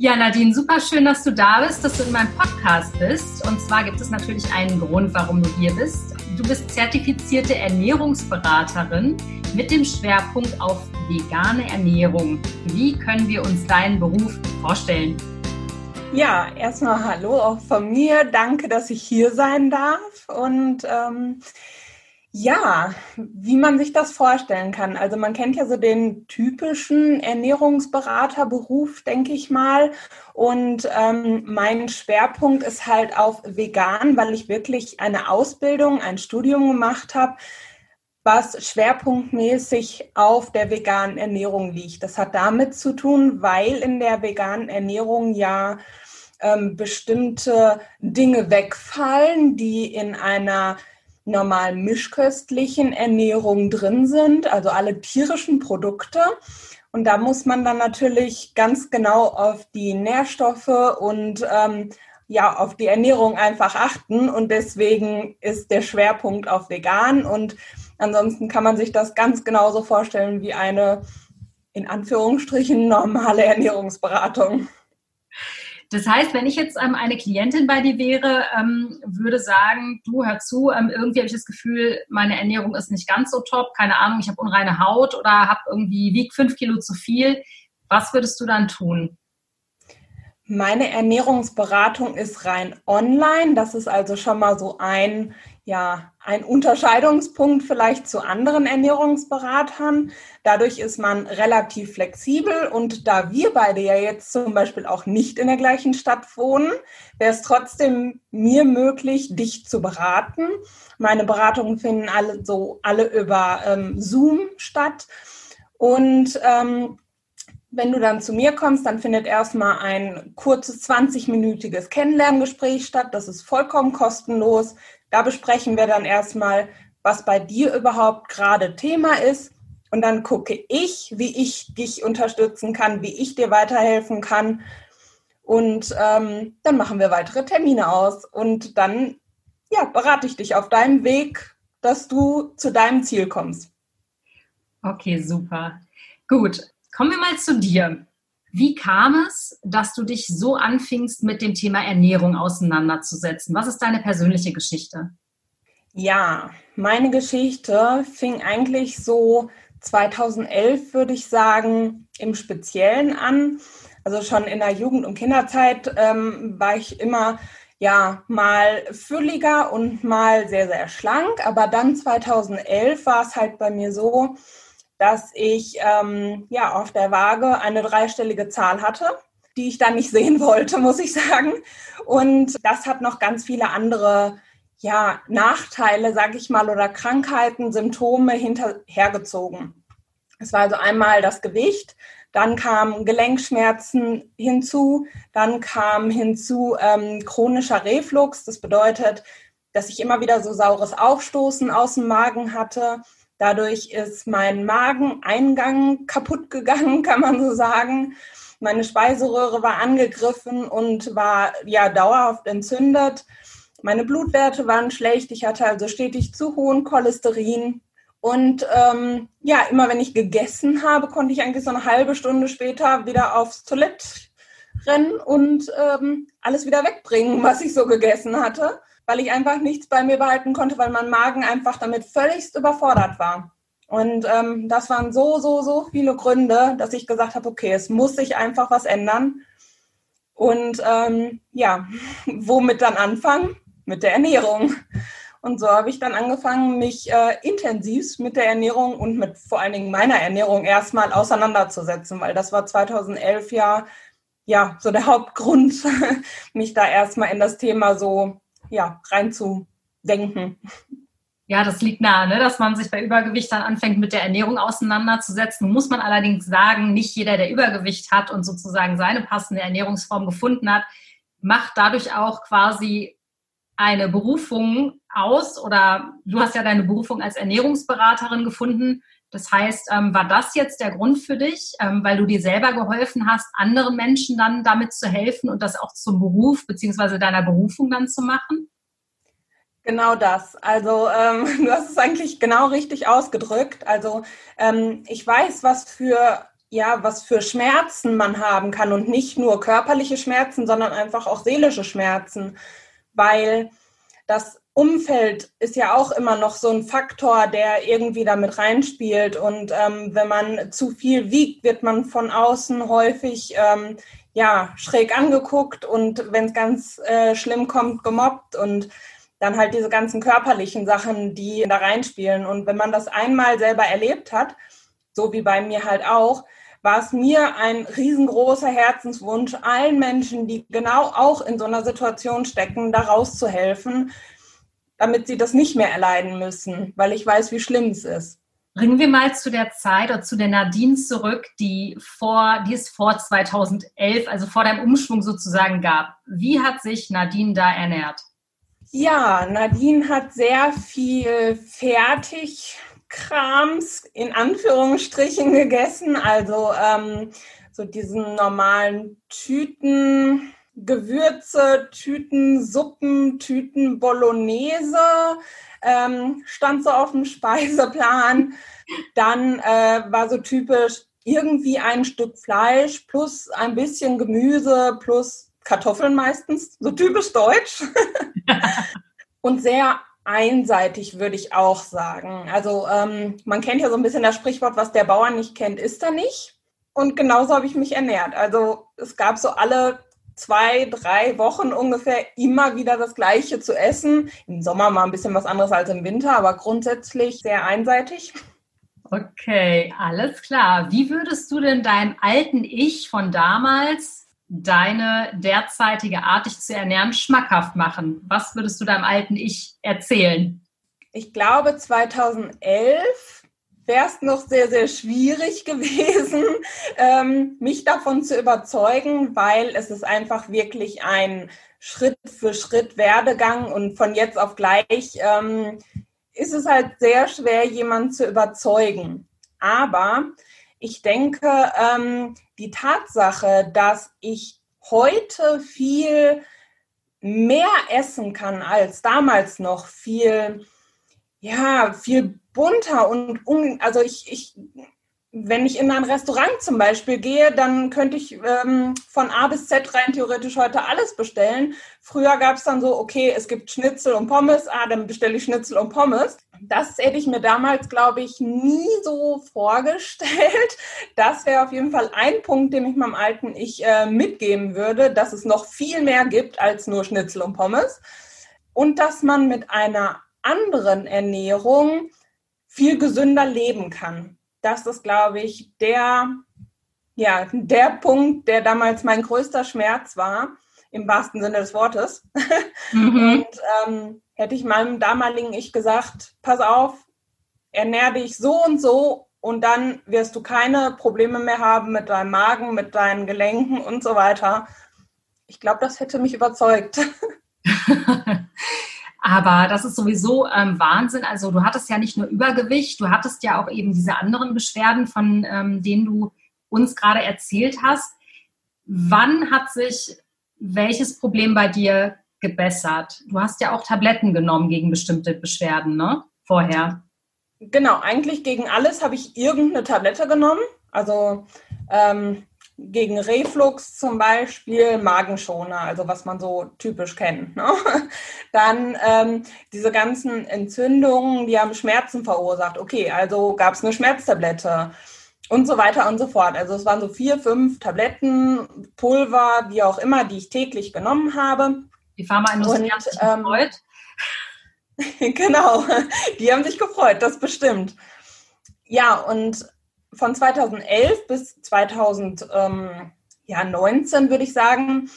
Ja, Nadine, super schön, dass du da bist, dass du in meinem Podcast bist. Und zwar gibt es natürlich einen Grund, warum du hier bist. Du bist zertifizierte Ernährungsberaterin mit dem Schwerpunkt auf vegane Ernährung. Wie können wir uns deinen Beruf vorstellen? Ja, erstmal hallo auch von mir. Danke, dass ich hier sein darf. Und ähm, ja, wie man sich das vorstellen kann. Also man kennt ja so den typischen Ernährungsberaterberuf, denke ich mal. Und ähm, mein Schwerpunkt ist halt auf vegan, weil ich wirklich eine Ausbildung, ein Studium gemacht habe, was schwerpunktmäßig auf der veganen Ernährung liegt. Das hat damit zu tun, weil in der veganen Ernährung ja ähm, bestimmte Dinge wegfallen, die in einer normal mischköstlichen Ernährung drin sind, also alle tierischen Produkte. Und da muss man dann natürlich ganz genau auf die Nährstoffe und ähm, ja, auf die Ernährung einfach achten. Und deswegen ist der Schwerpunkt auf vegan. Und ansonsten kann man sich das ganz genauso vorstellen wie eine in Anführungsstrichen normale Ernährungsberatung. Das heißt, wenn ich jetzt ähm, eine Klientin bei dir wäre, ähm, würde sagen, du hör zu, ähm, irgendwie habe ich das Gefühl, meine Ernährung ist nicht ganz so top, keine Ahnung, ich habe unreine Haut oder habe irgendwie wiegt fünf Kilo zu viel. Was würdest du dann tun? Meine Ernährungsberatung ist rein online. Das ist also schon mal so ein ja, ein Unterscheidungspunkt vielleicht zu anderen Ernährungsberatern. Dadurch ist man relativ flexibel und da wir beide ja jetzt zum Beispiel auch nicht in der gleichen Stadt wohnen, wäre es trotzdem mir möglich, dich zu beraten. Meine Beratungen finden alle so alle über ähm, Zoom statt und ähm, wenn du dann zu mir kommst, dann findet erstmal ein kurzes 20-minütiges Kennenlerngespräch statt. Das ist vollkommen kostenlos. Da besprechen wir dann erstmal, was bei dir überhaupt gerade Thema ist. Und dann gucke ich, wie ich dich unterstützen kann, wie ich dir weiterhelfen kann. Und ähm, dann machen wir weitere Termine aus. Und dann ja, berate ich dich auf deinem Weg, dass du zu deinem Ziel kommst. Okay, super. Gut, kommen wir mal zu dir. Wie kam es, dass du dich so anfingst, mit dem Thema Ernährung auseinanderzusetzen? Was ist deine persönliche Geschichte? Ja, meine Geschichte fing eigentlich so 2011, würde ich sagen, im Speziellen an. Also schon in der Jugend- und Kinderzeit ähm, war ich immer ja mal fülliger und mal sehr, sehr schlank. Aber dann 2011 war es halt bei mir so, dass ich ähm, ja auf der Waage eine dreistellige Zahl hatte, die ich dann nicht sehen wollte, muss ich sagen. Und das hat noch ganz viele andere ja, Nachteile, sage ich mal, oder Krankheiten, Symptome hinterhergezogen. Es war also einmal das Gewicht, dann kamen Gelenkschmerzen hinzu, dann kam hinzu ähm, chronischer Reflux. Das bedeutet, dass ich immer wieder so saures Aufstoßen aus dem Magen hatte. Dadurch ist mein Mageneingang kaputt gegangen, kann man so sagen. Meine Speiseröhre war angegriffen und war ja dauerhaft entzündet. Meine Blutwerte waren schlecht. Ich hatte also stetig zu hohen Cholesterin. Und ähm, ja, immer wenn ich gegessen habe, konnte ich eigentlich so eine halbe Stunde später wieder aufs Toilett rennen und ähm, alles wieder wegbringen, was ich so gegessen hatte weil ich einfach nichts bei mir behalten konnte, weil mein Magen einfach damit völligst überfordert war. Und ähm, das waren so, so, so viele Gründe, dass ich gesagt habe, okay, es muss sich einfach was ändern. Und ähm, ja, womit dann anfangen? Mit der Ernährung. Und so habe ich dann angefangen, mich äh, intensiv mit der Ernährung und mit vor allen Dingen meiner Ernährung erstmal auseinanderzusetzen, weil das war 2011 ja, ja so der Hauptgrund, mich da erstmal in das Thema so ja, reinzudenken. Ja, das liegt nahe, ne? dass man sich bei Übergewicht dann anfängt, mit der Ernährung auseinanderzusetzen. Muss man allerdings sagen, nicht jeder, der Übergewicht hat und sozusagen seine passende Ernährungsform gefunden hat, macht dadurch auch quasi eine Berufung aus oder du hast ja deine Berufung als Ernährungsberaterin gefunden. Das heißt, ähm, war das jetzt der Grund für dich, ähm, weil du dir selber geholfen hast, anderen Menschen dann damit zu helfen und das auch zum Beruf beziehungsweise deiner Berufung dann zu machen? Genau das. Also ähm, du hast es eigentlich genau richtig ausgedrückt. Also ähm, ich weiß, was für ja, was für Schmerzen man haben kann und nicht nur körperliche Schmerzen, sondern einfach auch seelische Schmerzen, weil das Umfeld ist ja auch immer noch so ein Faktor, der irgendwie damit reinspielt. Und ähm, wenn man zu viel wiegt, wird man von außen häufig ähm, ja schräg angeguckt und wenn es ganz äh, schlimm kommt, gemobbt und dann halt diese ganzen körperlichen Sachen, die da reinspielen. Und wenn man das einmal selber erlebt hat, so wie bei mir halt auch, war es mir ein riesengroßer Herzenswunsch, allen Menschen, die genau auch in so einer Situation stecken, da rauszuhelfen, damit sie das nicht mehr erleiden müssen, weil ich weiß, wie schlimm es ist. Bringen wir mal zu der Zeit oder zu der Nadine zurück, die vor, die es vor 2011, also vor deinem Umschwung sozusagen gab. Wie hat sich Nadine da ernährt? Ja, Nadine hat sehr viel fertig Krams in Anführungsstrichen gegessen, also ähm, so diesen normalen Tüten, Gewürze, Tüten, Suppen, Tüten, Bolognese, ähm, stand so auf dem Speiseplan. Dann äh, war so typisch irgendwie ein Stück Fleisch plus ein bisschen Gemüse plus Kartoffeln meistens, so typisch deutsch. Und sehr einseitig, würde ich auch sagen. Also ähm, man kennt ja so ein bisschen das Sprichwort, was der Bauer nicht kennt, ist er nicht. Und genauso habe ich mich ernährt. Also es gab so alle zwei, drei Wochen ungefähr immer wieder das Gleiche zu essen. Im Sommer mal ein bisschen was anderes als im Winter, aber grundsätzlich sehr einseitig. Okay, alles klar. Wie würdest du denn deinem alten Ich von damals deine derzeitige Art, dich zu ernähren, schmackhaft machen? Was würdest du deinem alten Ich erzählen? Ich glaube, 2011 wäre es noch sehr, sehr schwierig gewesen, ähm, mich davon zu überzeugen, weil es ist einfach wirklich ein Schritt für Schritt Werdegang und von jetzt auf gleich ähm, ist es halt sehr schwer, jemanden zu überzeugen. Aber ich denke, ähm, die Tatsache, dass ich heute viel mehr essen kann als damals noch, viel, ja, viel bunter und, un, also ich, ich wenn ich in ein Restaurant zum Beispiel gehe, dann könnte ich ähm, von A bis Z rein theoretisch heute alles bestellen. Früher gab es dann so, okay, es gibt Schnitzel und Pommes, ah, dann bestelle ich Schnitzel und Pommes. Das hätte ich mir damals, glaube ich, nie so vorgestellt. Das wäre auf jeden Fall ein Punkt, den ich meinem alten Ich äh, mitgeben würde, dass es noch viel mehr gibt als nur Schnitzel und Pommes. Und dass man mit einer anderen Ernährung viel gesünder leben kann das ist, glaube ich, der, ja, der Punkt, der damals mein größter Schmerz war, im wahrsten Sinne des Wortes. Mhm. Und ähm, hätte ich meinem damaligen Ich gesagt, pass auf, ernähr dich so und so und dann wirst du keine Probleme mehr haben mit deinem Magen, mit deinen Gelenken und so weiter. Ich glaube, das hätte mich überzeugt. Aber das ist sowieso ähm, Wahnsinn. Also du hattest ja nicht nur Übergewicht, du hattest ja auch eben diese anderen Beschwerden, von ähm, denen du uns gerade erzählt hast. Wann hat sich welches Problem bei dir gebessert? Du hast ja auch Tabletten genommen gegen bestimmte Beschwerden, ne? Vorher. Genau, eigentlich gegen alles habe ich irgendeine Tablette genommen. Also ähm, gegen Reflux zum Beispiel Magenschoner, also was man so typisch kennt. Ne? Dann ähm, diese ganzen Entzündungen, die haben Schmerzen verursacht. Okay, also gab es eine Schmerztablette und so weiter und so fort. Also es waren so vier, fünf Tabletten, Pulver, wie auch immer, die ich täglich genommen habe. Die Pharmaindustrie hat sich ähm, gefreut. genau, die haben sich gefreut, das bestimmt. Ja, und von 2011 bis 2019, würde ich sagen,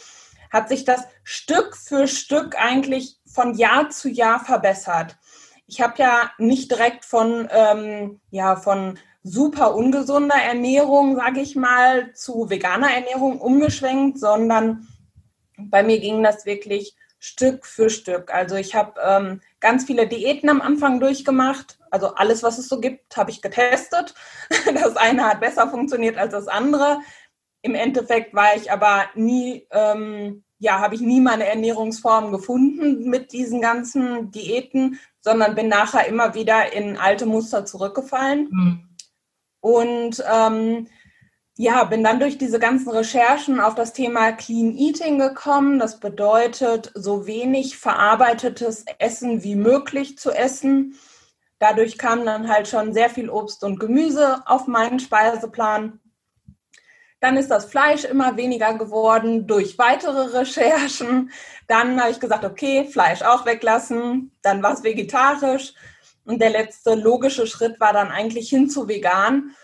hat sich das Stück für Stück eigentlich von Jahr zu Jahr verbessert. Ich habe ja nicht direkt von, ähm, ja, von super ungesunder Ernährung, sage ich mal, zu veganer Ernährung umgeschwenkt, sondern bei mir ging das wirklich Stück für Stück. Also ich habe ähm, ganz viele Diäten am Anfang durchgemacht, also alles, was es so gibt, habe ich getestet. Das eine hat besser funktioniert als das andere. Im Endeffekt war ich aber nie, ähm, ja, habe ich nie meine Ernährungsform gefunden mit diesen ganzen Diäten, sondern bin nachher immer wieder in alte Muster zurückgefallen. Mhm. Und ähm, ja, bin dann durch diese ganzen Recherchen auf das Thema Clean Eating gekommen. Das bedeutet, so wenig verarbeitetes Essen wie möglich zu essen. Dadurch kam dann halt schon sehr viel Obst und Gemüse auf meinen Speiseplan. Dann ist das Fleisch immer weniger geworden durch weitere Recherchen. Dann habe ich gesagt, okay, Fleisch auch weglassen. Dann war es vegetarisch. Und der letzte logische Schritt war dann eigentlich hin zu vegan.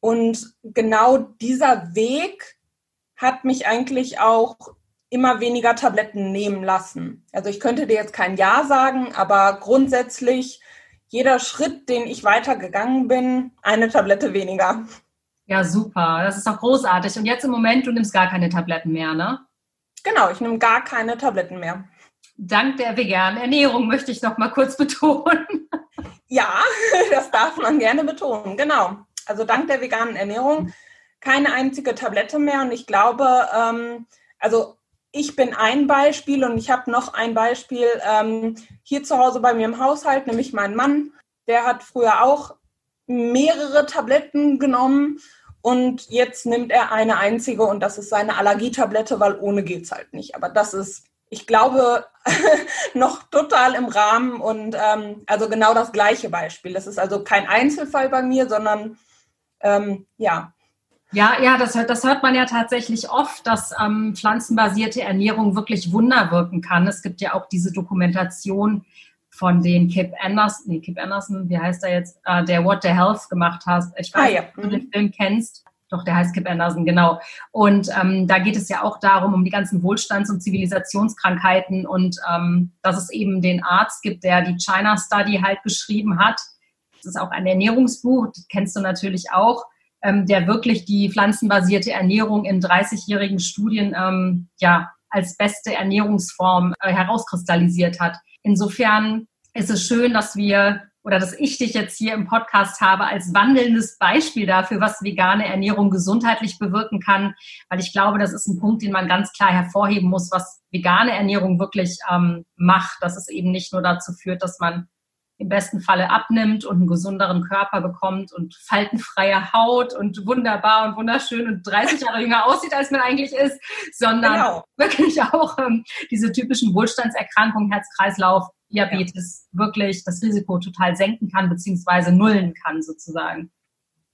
Und genau dieser Weg hat mich eigentlich auch immer weniger Tabletten nehmen lassen. Also ich könnte dir jetzt kein Ja sagen, aber grundsätzlich jeder Schritt, den ich weitergegangen bin, eine Tablette weniger. Ja, super. Das ist doch großartig. Und jetzt im Moment, du nimmst gar keine Tabletten mehr, ne? Genau, ich nehme gar keine Tabletten mehr. Dank der veganen Ernährung möchte ich noch mal kurz betonen. Ja, das darf man gerne betonen. Genau. Also dank der veganen Ernährung keine einzige Tablette mehr. Und ich glaube, ähm, also ich bin ein Beispiel und ich habe noch ein Beispiel ähm, hier zu Hause bei mir im Haushalt, nämlich mein Mann. Der hat früher auch mehrere Tabletten genommen und jetzt nimmt er eine einzige und das ist seine Allergietablette, weil ohne geht es halt nicht. Aber das ist, ich glaube, noch total im Rahmen und ähm, also genau das gleiche Beispiel. Das ist also kein Einzelfall bei mir, sondern ähm, ja. Ja, ja, das, das hört man ja tatsächlich oft, dass ähm, pflanzenbasierte Ernährung wirklich Wunder wirken kann. Es gibt ja auch diese Dokumentation von den Kip Anderson, nee, Kip Anderson, wie heißt er jetzt, äh, der What the Health gemacht hast. Ich weiß ah, ja. nicht, ob du den mhm. Film kennst. Doch, der heißt Kip Anderson, genau. Und ähm, da geht es ja auch darum, um die ganzen Wohlstands- und Zivilisationskrankheiten und ähm, dass es eben den Arzt gibt, der die China Study halt geschrieben hat das ist auch ein Ernährungsbuch, das kennst du natürlich auch, ähm, der wirklich die pflanzenbasierte Ernährung in 30-jährigen Studien ähm, ja, als beste Ernährungsform äh, herauskristallisiert hat. Insofern ist es schön, dass wir oder dass ich dich jetzt hier im Podcast habe als wandelndes Beispiel dafür, was vegane Ernährung gesundheitlich bewirken kann, weil ich glaube, das ist ein Punkt, den man ganz klar hervorheben muss, was vegane Ernährung wirklich ähm, macht, dass es eben nicht nur dazu führt, dass man im besten Falle abnimmt und einen gesünderen Körper bekommt und faltenfreie Haut und wunderbar und wunderschön und 30 Jahre jünger aussieht, als man eigentlich ist, sondern genau. wirklich auch ähm, diese typischen Wohlstandserkrankungen, Herz-Kreislauf, Diabetes ja. wirklich das Risiko total senken kann, beziehungsweise nullen kann sozusagen.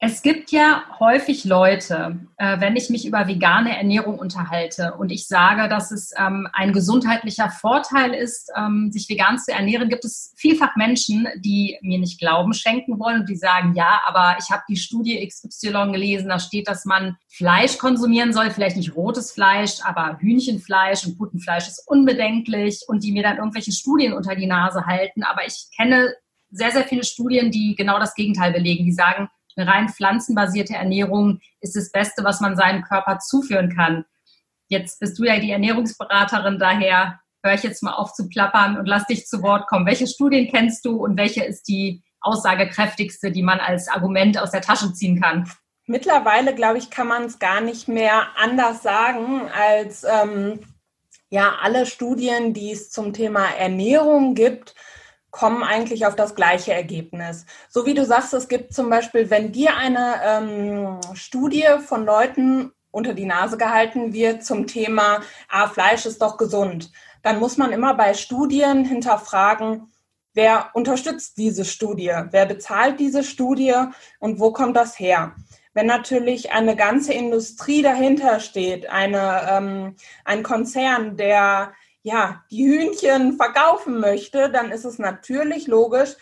Es gibt ja häufig Leute, äh, wenn ich mich über vegane Ernährung unterhalte und ich sage, dass es ähm, ein gesundheitlicher Vorteil ist, ähm, sich vegan zu ernähren, gibt es vielfach Menschen, die mir nicht Glauben schenken wollen und die sagen, ja, aber ich habe die Studie XY gelesen, da steht, dass man Fleisch konsumieren soll, vielleicht nicht rotes Fleisch, aber Hühnchenfleisch und Putenfleisch ist unbedenklich und die mir dann irgendwelche Studien unter die Nase halten. Aber ich kenne sehr, sehr viele Studien, die genau das Gegenteil belegen, die sagen, eine rein pflanzenbasierte Ernährung ist das Beste, was man seinem Körper zuführen kann. Jetzt bist du ja die Ernährungsberaterin, daher höre ich jetzt mal auf zu plappern und lass dich zu Wort kommen. Welche Studien kennst du und welche ist die aussagekräftigste, die man als Argument aus der Tasche ziehen kann? Mittlerweile, glaube ich, kann man es gar nicht mehr anders sagen, als ähm, ja, alle Studien, die es zum Thema Ernährung gibt, kommen eigentlich auf das gleiche Ergebnis. So wie du sagst, es gibt zum Beispiel, wenn dir eine ähm, Studie von Leuten unter die Nase gehalten wird zum Thema, ah, Fleisch ist doch gesund, dann muss man immer bei Studien hinterfragen, wer unterstützt diese Studie, wer bezahlt diese Studie und wo kommt das her? Wenn natürlich eine ganze Industrie dahinter steht, eine, ähm, ein Konzern, der ja, die Hühnchen verkaufen möchte, dann ist es natürlich logisch,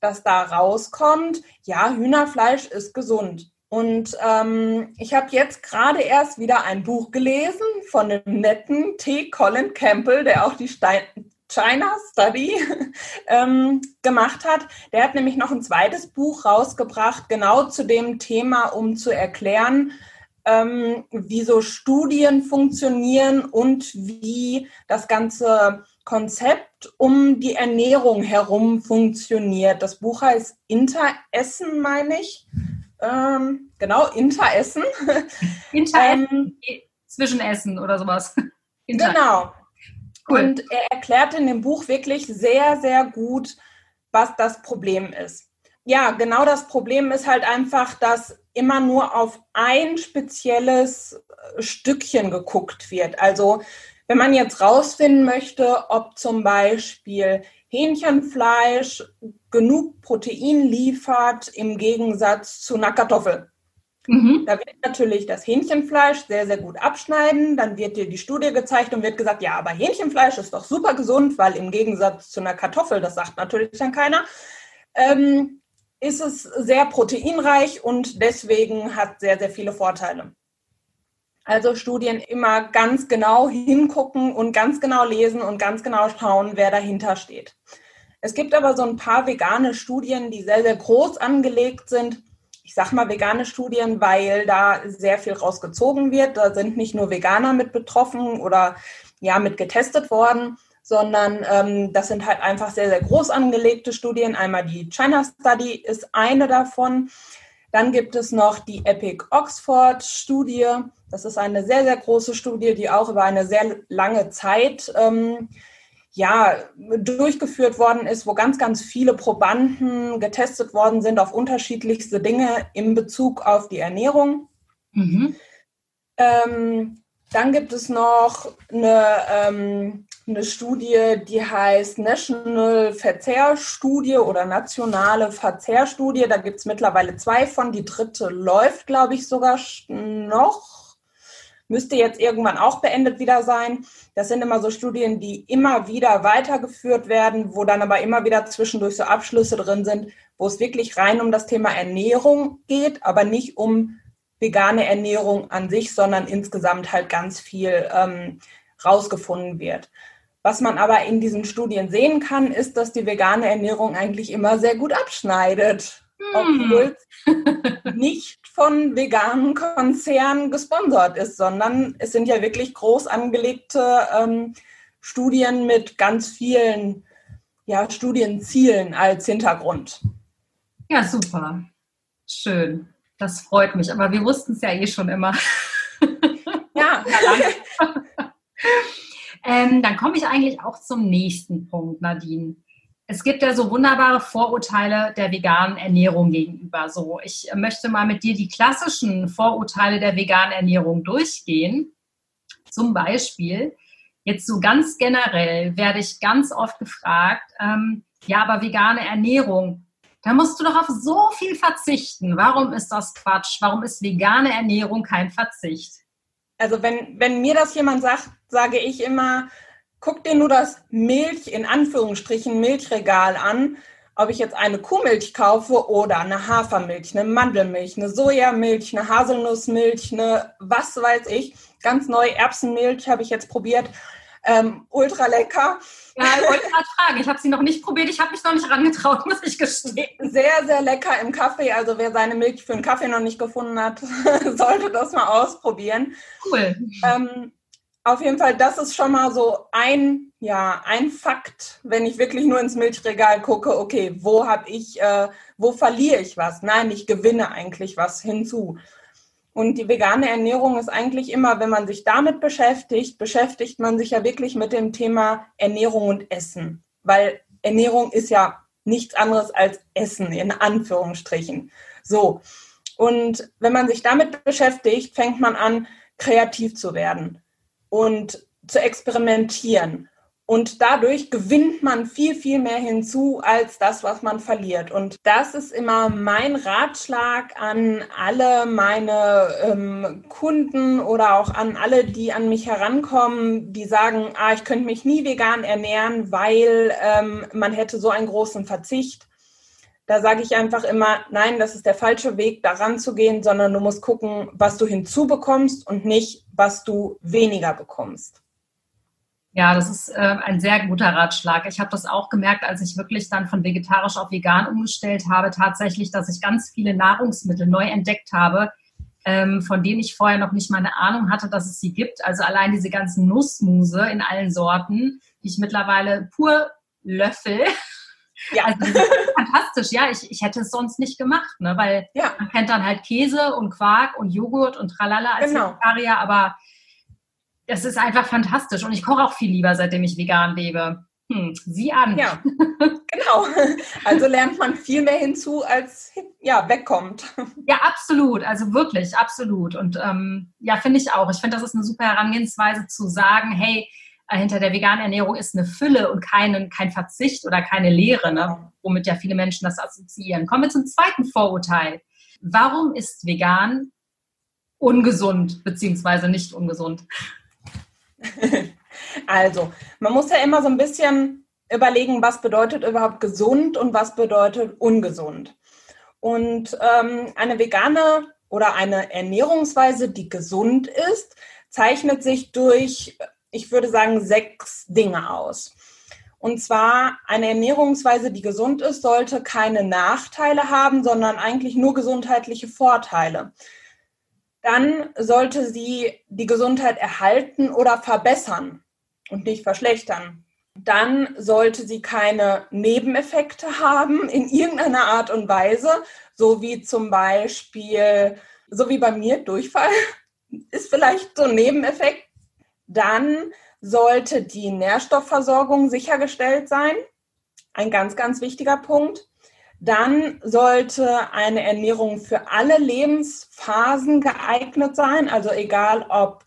dass da rauskommt, ja, Hühnerfleisch ist gesund. Und ähm, ich habe jetzt gerade erst wieder ein Buch gelesen von dem netten T. Colin Campbell, der auch die China Study ähm, gemacht hat. Der hat nämlich noch ein zweites Buch rausgebracht, genau zu dem Thema, um zu erklären, ähm, wie so Studien funktionieren und wie das ganze Konzept um die Ernährung herum funktioniert. Das Buch heißt Interessen, meine ich. Ähm, genau, Interessen. Interessen, ähm, Zwischenessen oder sowas. Inter genau. Cool. Und er erklärt in dem Buch wirklich sehr, sehr gut, was das Problem ist. Ja, genau das Problem ist halt einfach, dass immer nur auf ein spezielles äh, Stückchen geguckt wird. Also wenn man jetzt rausfinden möchte, ob zum Beispiel Hähnchenfleisch genug Protein liefert im Gegensatz zu einer Kartoffel. Mhm. Da wird natürlich das Hähnchenfleisch sehr, sehr gut abschneiden. Dann wird dir die Studie gezeigt und wird gesagt, ja, aber Hähnchenfleisch ist doch super gesund, weil im Gegensatz zu einer Kartoffel, das sagt natürlich dann keiner, ähm, ist es sehr proteinreich und deswegen hat sehr, sehr viele Vorteile. Also Studien immer ganz genau hingucken und ganz genau lesen und ganz genau schauen, wer dahinter steht. Es gibt aber so ein paar vegane Studien, die sehr, sehr groß angelegt sind. Ich sage mal vegane Studien, weil da sehr viel rausgezogen wird. Da sind nicht nur Veganer mit betroffen oder ja mit getestet worden, sondern ähm, das sind halt einfach sehr, sehr groß angelegte Studien. Einmal die China Study ist eine davon. Dann gibt es noch die Epic Oxford Studie. Das ist eine sehr, sehr große Studie, die auch über eine sehr lange Zeit ähm, ja, durchgeführt worden ist, wo ganz, ganz viele Probanden getestet worden sind auf unterschiedlichste Dinge in Bezug auf die Ernährung. Mhm. Ähm, dann gibt es noch eine, ähm, eine Studie, die heißt National Verzehrstudie oder nationale Verzehrstudie. Da gibt es mittlerweile zwei von. Die dritte läuft, glaube ich, sogar noch. Müsste jetzt irgendwann auch beendet wieder sein. Das sind immer so Studien, die immer wieder weitergeführt werden, wo dann aber immer wieder zwischendurch so Abschlüsse drin sind, wo es wirklich rein um das Thema Ernährung geht, aber nicht um vegane Ernährung an sich, sondern insgesamt halt ganz viel ähm, rausgefunden wird. Was man aber in diesen Studien sehen kann, ist, dass die vegane Ernährung eigentlich immer sehr gut abschneidet, hm. obwohl es nicht von veganen Konzernen gesponsert ist, sondern es sind ja wirklich groß angelegte ähm, Studien mit ganz vielen ja, Studienzielen als Hintergrund. Ja, super. Schön. Das freut mich, aber wir wussten es ja eh schon immer. Ja, ähm, dann komme ich eigentlich auch zum nächsten Punkt, Nadine. Es gibt ja so wunderbare Vorurteile der veganen Ernährung gegenüber. So, ich möchte mal mit dir die klassischen Vorurteile der veganen Ernährung durchgehen. Zum Beispiel, jetzt so ganz generell werde ich ganz oft gefragt, ähm, ja, aber vegane Ernährung, da musst du doch auf so viel verzichten. Warum ist das Quatsch? Warum ist vegane Ernährung kein Verzicht? Also wenn, wenn mir das jemand sagt, sage ich immer, guck dir nur das Milch, in Anführungsstrichen, Milchregal an, ob ich jetzt eine Kuhmilch kaufe oder eine Hafermilch, eine Mandelmilch, eine Sojamilch, eine Haselnussmilch, eine was weiß ich, ganz neu Erbsenmilch habe ich jetzt probiert. Ähm, ultra lecker. Ja, ich wollte gerade fragen. Ich habe sie noch nicht probiert. Ich habe mich noch nicht rangetraut, muss ich gestehen. Sehr, sehr lecker im Kaffee. Also wer seine Milch für einen Kaffee noch nicht gefunden hat, sollte das mal ausprobieren. Cool. Ähm, auf jeden Fall, das ist schon mal so ein, ja, ein Fakt, wenn ich wirklich nur ins Milchregal gucke, okay, wo habe ich, äh, wo verliere ich was? Nein, ich gewinne eigentlich was hinzu. Und die vegane Ernährung ist eigentlich immer, wenn man sich damit beschäftigt, beschäftigt man sich ja wirklich mit dem Thema Ernährung und Essen. Weil Ernährung ist ja nichts anderes als Essen, in Anführungsstrichen. So. Und wenn man sich damit beschäftigt, fängt man an, kreativ zu werden und zu experimentieren. Und dadurch gewinnt man viel, viel mehr hinzu als das, was man verliert. Und das ist immer mein Ratschlag an alle meine ähm, Kunden oder auch an alle, die an mich herankommen, die sagen, ah, ich könnte mich nie vegan ernähren, weil ähm, man hätte so einen großen Verzicht. Da sage ich einfach immer, nein, das ist der falsche Weg, daran zu gehen, sondern du musst gucken, was du hinzubekommst und nicht, was du weniger bekommst. Ja, das ist äh, ein sehr guter Ratschlag. Ich habe das auch gemerkt, als ich wirklich dann von vegetarisch auf vegan umgestellt habe, tatsächlich, dass ich ganz viele Nahrungsmittel neu entdeckt habe, ähm, von denen ich vorher noch nicht mal eine Ahnung hatte, dass es sie gibt. Also allein diese ganzen Nussmuse in allen Sorten, die ich mittlerweile pur löffel. Ja. Also fantastisch, ja, ich, ich hätte es sonst nicht gemacht, ne? weil ja. man kennt dann halt Käse und Quark und Joghurt und Tralala als genau. Vegetarier, aber das ist einfach fantastisch und ich koche auch viel lieber, seitdem ich vegan lebe. Hm, sieh an. Ja, genau. Also lernt man viel mehr hinzu, als ja, wegkommt. Ja, absolut. Also wirklich, absolut. Und ähm, ja, finde ich auch. Ich finde, das ist eine super Herangehensweise zu sagen, hey, äh, hinter der veganen Ernährung ist eine Fülle und kein, kein Verzicht oder keine Lehre, ne? womit ja viele Menschen das assoziieren. Kommen wir zum zweiten Vorurteil. Warum ist vegan ungesund beziehungsweise nicht ungesund? Also, man muss ja immer so ein bisschen überlegen, was bedeutet überhaupt gesund und was bedeutet ungesund. Und ähm, eine vegane oder eine Ernährungsweise, die gesund ist, zeichnet sich durch, ich würde sagen, sechs Dinge aus. Und zwar eine Ernährungsweise, die gesund ist, sollte keine Nachteile haben, sondern eigentlich nur gesundheitliche Vorteile. Dann sollte sie die Gesundheit erhalten oder verbessern und nicht verschlechtern. Dann sollte sie keine Nebeneffekte haben in irgendeiner Art und Weise, so wie zum Beispiel, so wie bei mir, Durchfall ist vielleicht so ein Nebeneffekt. Dann sollte die Nährstoffversorgung sichergestellt sein. Ein ganz, ganz wichtiger Punkt. Dann sollte eine Ernährung für alle Lebensphasen geeignet sein, also egal ob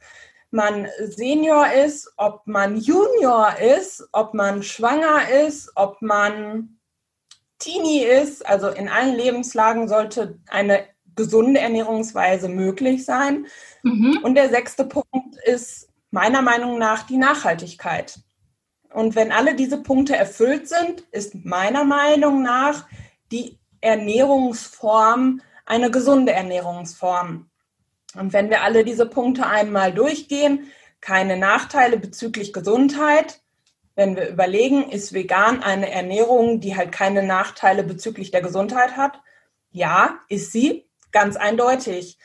man Senior ist, ob man Junior ist, ob man schwanger ist, ob man Teenie ist. Also in allen Lebenslagen sollte eine gesunde Ernährungsweise möglich sein. Mhm. Und der sechste Punkt ist meiner Meinung nach die Nachhaltigkeit. Und wenn alle diese Punkte erfüllt sind, ist meiner Meinung nach die Ernährungsform eine gesunde Ernährungsform. Und wenn wir alle diese Punkte einmal durchgehen, keine Nachteile bezüglich Gesundheit, wenn wir überlegen, ist vegan eine Ernährung, die halt keine Nachteile bezüglich der Gesundheit hat? Ja, ist sie, ganz eindeutig.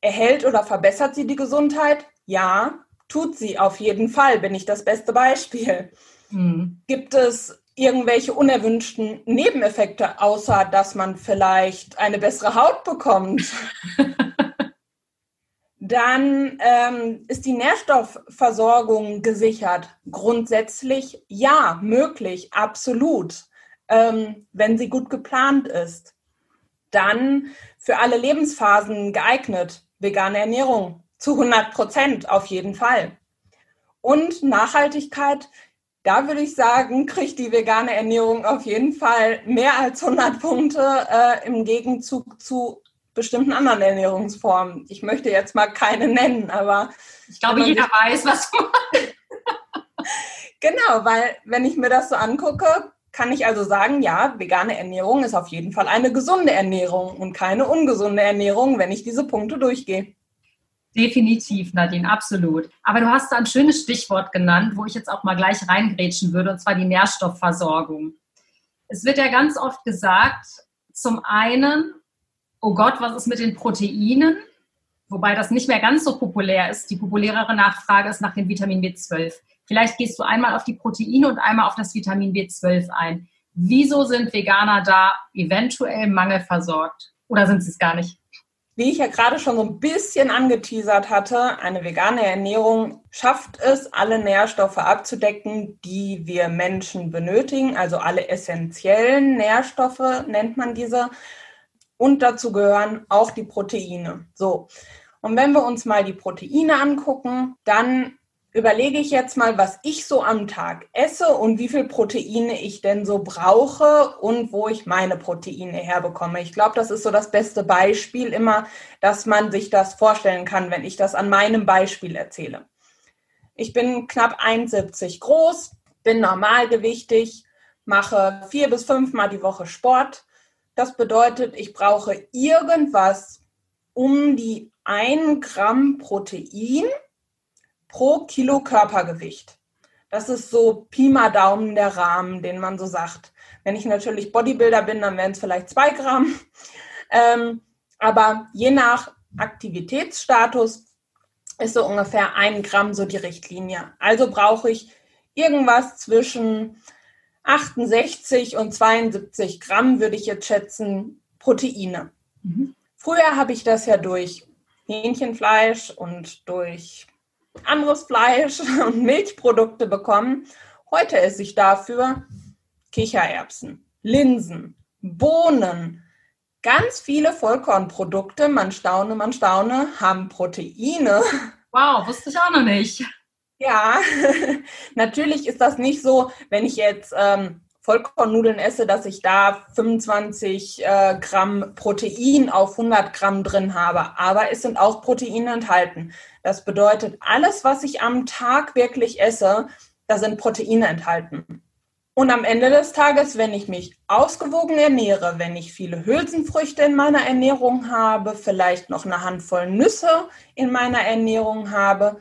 Erhält oder verbessert sie die Gesundheit? Ja, tut sie auf jeden Fall, bin ich das beste Beispiel. Mhm. Gibt es irgendwelche unerwünschten Nebeneffekte, außer dass man vielleicht eine bessere Haut bekommt? Dann ähm, ist die Nährstoffversorgung gesichert. Grundsätzlich ja, möglich, absolut, ähm, wenn sie gut geplant ist. Dann für alle Lebensphasen geeignet. Vegane Ernährung zu 100 Prozent auf jeden Fall. Und Nachhaltigkeit, da würde ich sagen, kriegt die vegane Ernährung auf jeden Fall mehr als 100 Punkte äh, im Gegenzug zu bestimmten anderen Ernährungsformen. Ich möchte jetzt mal keine nennen, aber. Ich glaube, jeder weiß, was du Genau, weil wenn ich mir das so angucke, kann ich also sagen, ja, vegane Ernährung ist auf jeden Fall eine gesunde Ernährung und keine ungesunde Ernährung, wenn ich diese Punkte durchgehe. Definitiv, Nadine, absolut. Aber du hast da ein schönes Stichwort genannt, wo ich jetzt auch mal gleich reingrätschen würde, und zwar die Nährstoffversorgung. Es wird ja ganz oft gesagt, zum einen oh Gott, was ist mit den Proteinen? Wobei das nicht mehr ganz so populär ist. Die populärere Nachfrage ist nach dem Vitamin B12. Vielleicht gehst du einmal auf die Proteine und einmal auf das Vitamin B12 ein. Wieso sind Veganer da eventuell mangelversorgt? Oder sind sie es gar nicht? Wie ich ja gerade schon so ein bisschen angeteasert hatte, eine vegane Ernährung schafft es, alle Nährstoffe abzudecken, die wir Menschen benötigen, also alle essentiellen Nährstoffe nennt man diese. Und dazu gehören auch die Proteine. So. Und wenn wir uns mal die Proteine angucken, dann überlege ich jetzt mal, was ich so am Tag esse und wie viel Proteine ich denn so brauche und wo ich meine Proteine herbekomme. Ich glaube, das ist so das beste Beispiel immer, dass man sich das vorstellen kann, wenn ich das an meinem Beispiel erzähle. Ich bin knapp 1,70 groß, bin normalgewichtig, mache vier bis fünfmal die Woche Sport, das bedeutet, ich brauche irgendwas um die 1 Gramm Protein pro Kilo Körpergewicht. Das ist so Pi mal Daumen der Rahmen, den man so sagt. Wenn ich natürlich Bodybuilder bin, dann wären es vielleicht 2 Gramm. Ähm, aber je nach Aktivitätsstatus ist so ungefähr 1 Gramm so die Richtlinie. Also brauche ich irgendwas zwischen 68 und 72 Gramm, würde ich jetzt schätzen, Proteine. Mhm. Früher habe ich das ja durch Hähnchenfleisch und durch anderes Fleisch und Milchprodukte bekommen. Heute esse ich dafür Kichererbsen, Linsen, Bohnen, ganz viele Vollkornprodukte, man staune, man staune, haben Proteine. Wow, wusste ich auch noch nicht. Ja, natürlich ist das nicht so, wenn ich jetzt ähm, Vollkornnudeln esse, dass ich da 25 äh, Gramm Protein auf 100 Gramm drin habe. Aber es sind auch Proteine enthalten. Das bedeutet, alles, was ich am Tag wirklich esse, da sind Proteine enthalten. Und am Ende des Tages, wenn ich mich ausgewogen ernähre, wenn ich viele Hülsenfrüchte in meiner Ernährung habe, vielleicht noch eine Handvoll Nüsse in meiner Ernährung habe,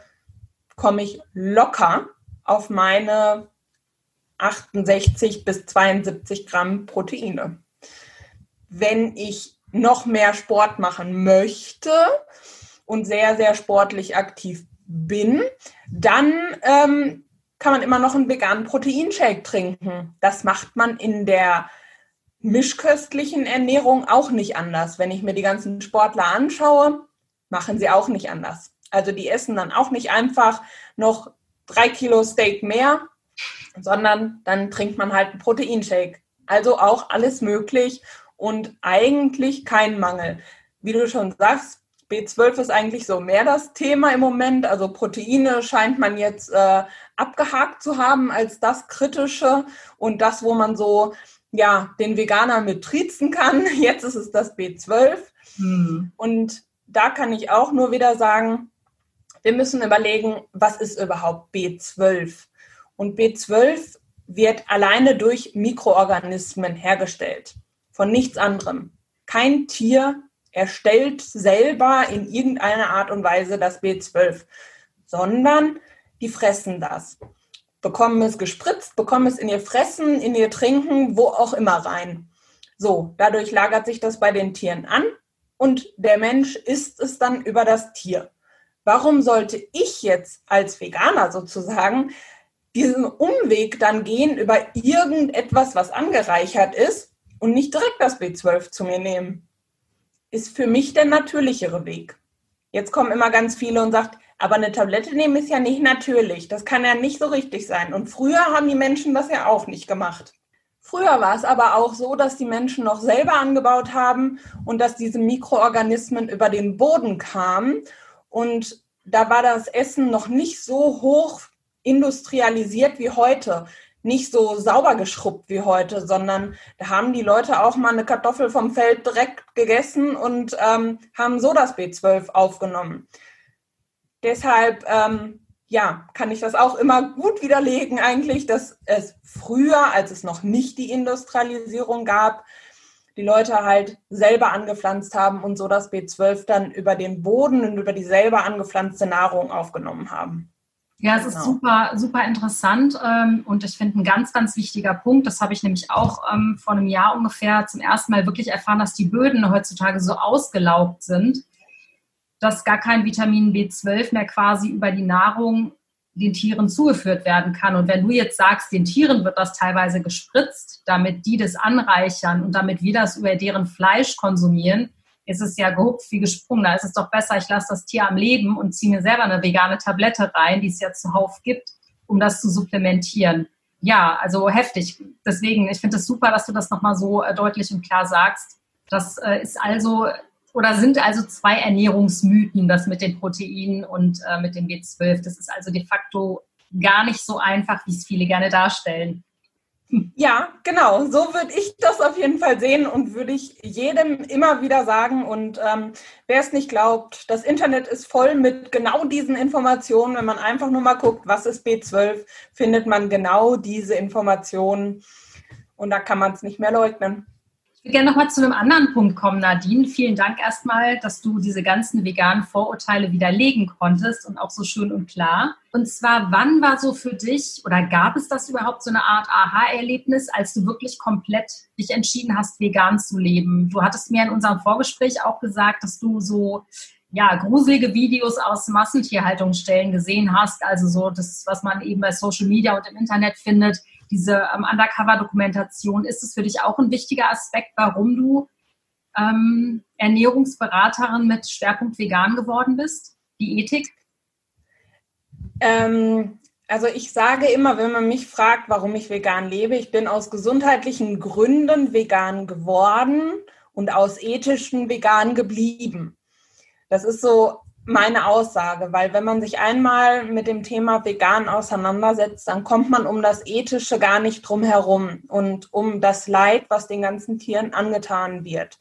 komme ich locker auf meine 68 bis 72 Gramm Proteine. Wenn ich noch mehr Sport machen möchte und sehr, sehr sportlich aktiv bin, dann ähm, kann man immer noch einen veganen Proteinshake trinken. Das macht man in der mischköstlichen Ernährung auch nicht anders. Wenn ich mir die ganzen Sportler anschaue, machen sie auch nicht anders. Also die essen dann auch nicht einfach noch drei Kilo Steak mehr, sondern dann trinkt man halt einen Proteinshake. Also auch alles möglich und eigentlich kein Mangel. Wie du schon sagst, B12 ist eigentlich so mehr das Thema im Moment. Also Proteine scheint man jetzt äh, abgehakt zu haben als das Kritische und das, wo man so ja den Veganer mit triezen kann. Jetzt ist es das B12. Hm. Und da kann ich auch nur wieder sagen, wir müssen überlegen, was ist überhaupt B12? Und B12 wird alleine durch Mikroorganismen hergestellt, von nichts anderem. Kein Tier erstellt selber in irgendeiner Art und Weise das B12, sondern die fressen das, bekommen es gespritzt, bekommen es in ihr Fressen, in ihr Trinken, wo auch immer rein. So, dadurch lagert sich das bei den Tieren an und der Mensch isst es dann über das Tier. Warum sollte ich jetzt als Veganer sozusagen diesen Umweg dann gehen über irgendetwas, was angereichert ist und nicht direkt das B12 zu mir nehmen? Ist für mich der natürlichere Weg. Jetzt kommen immer ganz viele und sagt, aber eine Tablette nehmen ist ja nicht natürlich. Das kann ja nicht so richtig sein. Und früher haben die Menschen das ja auch nicht gemacht. Früher war es aber auch so, dass die Menschen noch selber angebaut haben und dass diese Mikroorganismen über den Boden kamen. Und da war das Essen noch nicht so hoch industrialisiert wie heute. Nicht so sauber geschrubbt wie heute, sondern da haben die Leute auch mal eine Kartoffel vom Feld direkt gegessen und ähm, haben so das B12 aufgenommen. Deshalb, ähm, ja, kann ich das auch immer gut widerlegen eigentlich, dass es früher, als es noch nicht die Industrialisierung gab, die Leute halt selber angepflanzt haben und so das B12 dann über den Boden und über die selber angepflanzte Nahrung aufgenommen haben. Ja, es ist genau. super, super interessant ähm, und ich finde ein ganz, ganz wichtiger Punkt, das habe ich nämlich auch ähm, vor einem Jahr ungefähr zum ersten Mal wirklich erfahren, dass die Böden heutzutage so ausgelaugt sind, dass gar kein Vitamin B12 mehr quasi über die Nahrung den Tieren zugeführt werden kann. Und wenn du jetzt sagst, den Tieren wird das teilweise gespritzt, damit die das anreichern und damit wir das über deren Fleisch konsumieren, ist es ja gehupft wie gesprungen. Da ist es doch besser, ich lasse das Tier am Leben und ziehe mir selber eine vegane Tablette rein, die es ja zuhauf gibt, um das zu supplementieren. Ja, also heftig. Deswegen, ich finde es das super, dass du das nochmal so äh, deutlich und klar sagst. Das äh, ist also oder sind also zwei Ernährungsmythen, das mit den Proteinen und äh, mit dem B12. Das ist also de facto gar nicht so einfach, wie es viele gerne darstellen. Ja, genau. So würde ich das auf jeden Fall sehen und würde ich jedem immer wieder sagen. Und ähm, wer es nicht glaubt, das Internet ist voll mit genau diesen Informationen. Wenn man einfach nur mal guckt, was ist B12, findet man genau diese Informationen. Und da kann man es nicht mehr leugnen. Ich würde gerne nochmal zu einem anderen Punkt kommen, Nadine. Vielen Dank erstmal, dass du diese ganzen veganen Vorurteile widerlegen konntest und auch so schön und klar. Und zwar, wann war so für dich oder gab es das überhaupt so eine Art Aha-Erlebnis, als du wirklich komplett dich entschieden hast, vegan zu leben? Du hattest mir in unserem Vorgespräch auch gesagt, dass du so ja, gruselige Videos aus Massentierhaltungsstellen gesehen hast, also so das, was man eben bei Social Media und im Internet findet, diese ähm, Undercover-Dokumentation, ist es für dich auch ein wichtiger Aspekt, warum du ähm, Ernährungsberaterin mit Schwerpunkt vegan geworden bist? Die Ethik? Ähm, Also ich sage immer, wenn man mich fragt, warum ich vegan lebe, ich bin aus gesundheitlichen Gründen vegan geworden und aus ethischen vegan geblieben. Das ist so meine Aussage, weil wenn man sich einmal mit dem Thema vegan auseinandersetzt, dann kommt man um das Ethische gar nicht drum herum und um das Leid, was den ganzen Tieren angetan wird.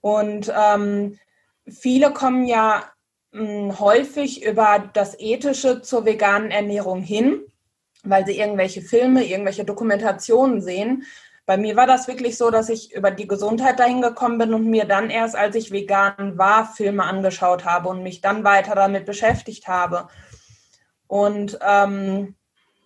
Und ähm, viele kommen ja mh, häufig über das Ethische zur veganen Ernährung hin, weil sie irgendwelche Filme, irgendwelche Dokumentationen sehen. Bei mir war das wirklich so, dass ich über die Gesundheit dahin gekommen bin und mir dann erst, als ich vegan war, Filme angeschaut habe und mich dann weiter damit beschäftigt habe. Und ähm,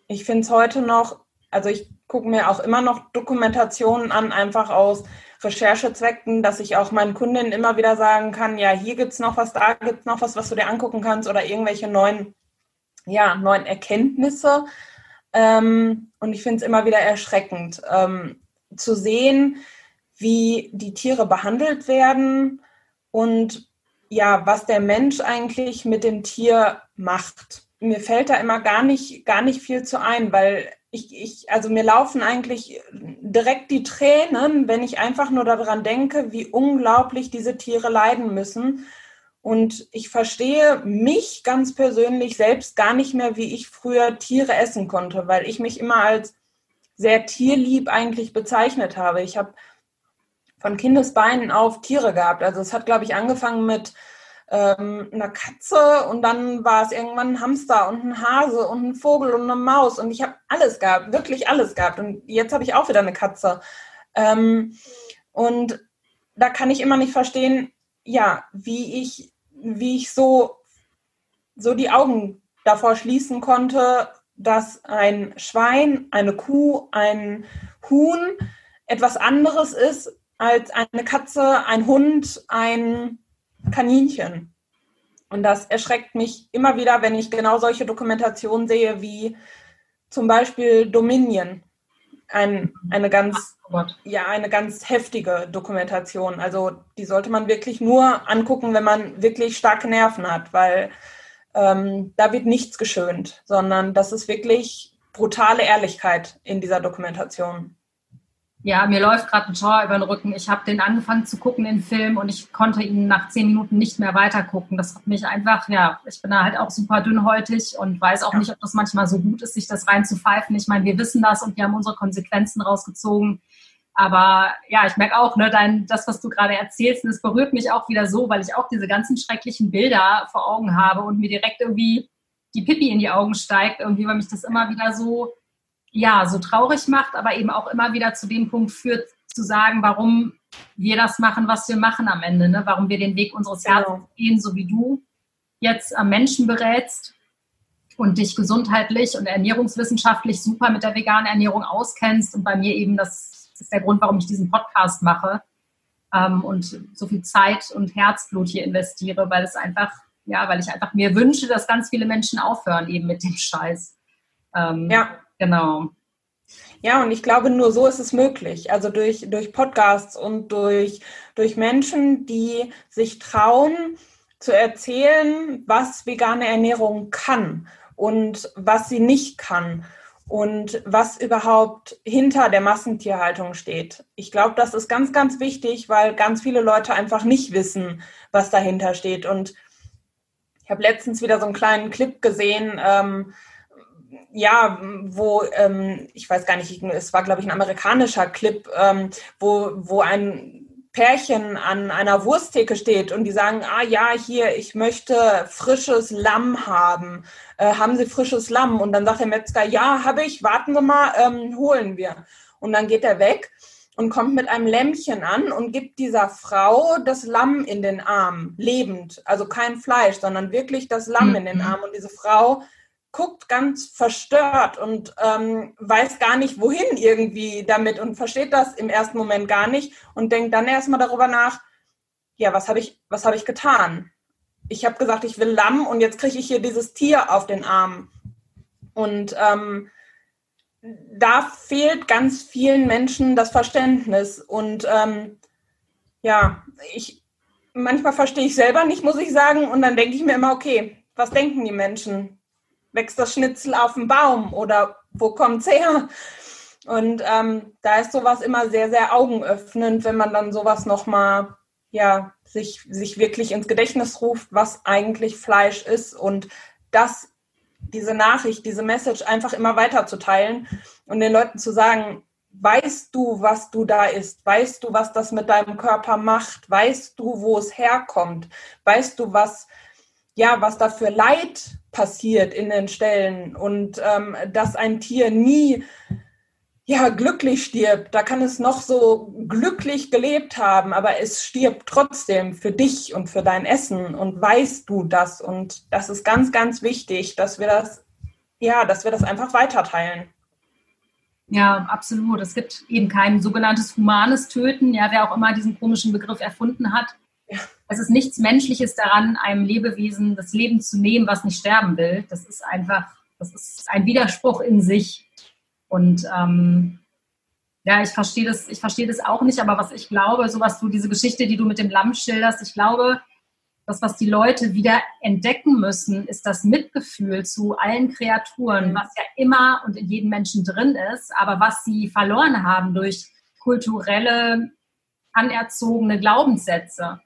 ich finde es heute noch, also ich gucke mir auch immer noch Dokumentationen an, einfach aus Recherchezwecken, dass ich auch meinen Kundinnen immer wieder sagen kann, ja, hier gibt es noch was, da gibt es noch was, was du dir angucken kannst oder irgendwelche neuen, ja, neuen Erkenntnisse. Ähm, und ich finde es immer wieder erschreckend. Ähm, zu sehen, wie die Tiere behandelt werden und ja, was der Mensch eigentlich mit dem Tier macht. Mir fällt da immer gar nicht, gar nicht viel zu ein, weil ich, ich, also mir laufen eigentlich direkt die Tränen, wenn ich einfach nur daran denke, wie unglaublich diese Tiere leiden müssen. Und ich verstehe mich ganz persönlich selbst gar nicht mehr, wie ich früher Tiere essen konnte, weil ich mich immer als sehr tierlieb eigentlich bezeichnet habe. Ich habe von Kindesbeinen auf Tiere gehabt. Also es hat, glaube ich, angefangen mit ähm, einer Katze und dann war es irgendwann ein Hamster und ein Hase und ein Vogel und eine Maus und ich habe alles gehabt, wirklich alles gehabt. Und jetzt habe ich auch wieder eine Katze. Ähm, und da kann ich immer nicht verstehen, ja, wie ich, wie ich so, so die Augen davor schließen konnte, dass ein Schwein, eine Kuh, ein Huhn etwas anderes ist als eine Katze, ein Hund, ein Kaninchen. Und das erschreckt mich immer wieder, wenn ich genau solche Dokumentationen sehe, wie zum Beispiel Dominion. Ein, eine ganz, oh ja, eine ganz heftige Dokumentation. Also die sollte man wirklich nur angucken, wenn man wirklich starke Nerven hat, weil ähm, da wird nichts geschönt, sondern das ist wirklich brutale Ehrlichkeit in dieser Dokumentation. Ja, mir läuft gerade ein Schauer über den Rücken. Ich habe den angefangen zu gucken, den Film, und ich konnte ihn nach zehn Minuten nicht mehr weitergucken. Das hat mich einfach, ja, ich bin da halt auch super dünnhäutig und weiß auch ja. nicht, ob das manchmal so gut ist, sich das reinzupfeifen. Ich meine, wir wissen das und wir haben unsere Konsequenzen rausgezogen. Aber ja, ich merke auch, ne, dein, das, was du gerade erzählst, das berührt mich auch wieder so, weil ich auch diese ganzen schrecklichen Bilder vor Augen habe und mir direkt irgendwie die Pipi in die Augen steigt, irgendwie, weil mich das immer wieder so, ja, so traurig macht, aber eben auch immer wieder zu dem Punkt führt, zu sagen, warum wir das machen, was wir machen am Ende, ne? warum wir den Weg unseres genau. Herzens gehen, so wie du jetzt am Menschen berätst und dich gesundheitlich und ernährungswissenschaftlich super mit der veganen Ernährung auskennst und bei mir eben das das ist der Grund, warum ich diesen Podcast mache ähm, und so viel Zeit und Herzblut hier investiere, weil es einfach, ja, weil ich einfach mir wünsche, dass ganz viele Menschen aufhören eben mit dem Scheiß. Ähm, ja. Genau. Ja, und ich glaube, nur so ist es möglich. Also durch, durch Podcasts und durch, durch Menschen, die sich trauen zu erzählen, was vegane Ernährung kann und was sie nicht kann und was überhaupt hinter der Massentierhaltung steht. Ich glaube, das ist ganz, ganz wichtig, weil ganz viele Leute einfach nicht wissen, was dahinter steht. Und ich habe letztens wieder so einen kleinen Clip gesehen, ähm, ja, wo, ähm, ich weiß gar nicht, es war, glaube ich, ein amerikanischer Clip, ähm, wo, wo ein Pärchen an einer Wursttheke steht und die sagen, ah ja, hier, ich möchte frisches Lamm haben. Äh, haben Sie frisches Lamm? Und dann sagt der Metzger, ja, habe ich, warten Sie mal, ähm, holen wir. Und dann geht er weg und kommt mit einem Lämmchen an und gibt dieser Frau das Lamm in den Arm, lebend. Also kein Fleisch, sondern wirklich das Lamm in den mhm. Arm. Und diese Frau guckt ganz verstört und ähm, weiß gar nicht, wohin irgendwie damit und versteht das im ersten Moment gar nicht und denkt dann erstmal darüber nach, ja, was habe ich, was ich getan? Ich habe gesagt, ich will Lamm und jetzt kriege ich hier dieses Tier auf den Arm. Und ähm, da fehlt ganz vielen Menschen das Verständnis. Und ähm, ja, ich manchmal verstehe ich selber nicht, muss ich sagen. Und dann denke ich mir immer, okay, was denken die Menschen? Wächst das Schnitzel auf dem Baum oder wo kommt es her? Und ähm, da ist sowas immer sehr, sehr augenöffnend, wenn man dann sowas nochmal, ja, sich, sich wirklich ins Gedächtnis ruft, was eigentlich Fleisch ist und das, diese Nachricht, diese Message einfach immer weiter zu teilen und den Leuten zu sagen, weißt du, was du da isst? Weißt du, was das mit deinem Körper macht? Weißt du, wo es herkommt? Weißt du, was, ja, was da für Leid passiert in den Stellen und ähm, dass ein Tier nie ja, glücklich stirbt. Da kann es noch so glücklich gelebt haben, aber es stirbt trotzdem für dich und für dein Essen und weißt du das. Und das ist ganz, ganz wichtig, dass wir das, ja, dass wir das einfach weiterteilen. Ja, absolut. Es gibt eben kein sogenanntes humanes Töten, ja, wer auch immer diesen komischen Begriff erfunden hat. Es ist nichts Menschliches daran, einem Lebewesen das Leben zu nehmen, was nicht sterben will. Das ist einfach, das ist ein Widerspruch in sich. Und ähm, ja, ich verstehe das, ich verstehe das auch nicht, aber was ich glaube, so was du, diese Geschichte, die du mit dem Lamm schilderst, ich glaube, das, was die Leute wieder entdecken müssen, ist das Mitgefühl zu allen Kreaturen, was ja immer und in jedem Menschen drin ist, aber was sie verloren haben durch kulturelle, anerzogene Glaubenssätze,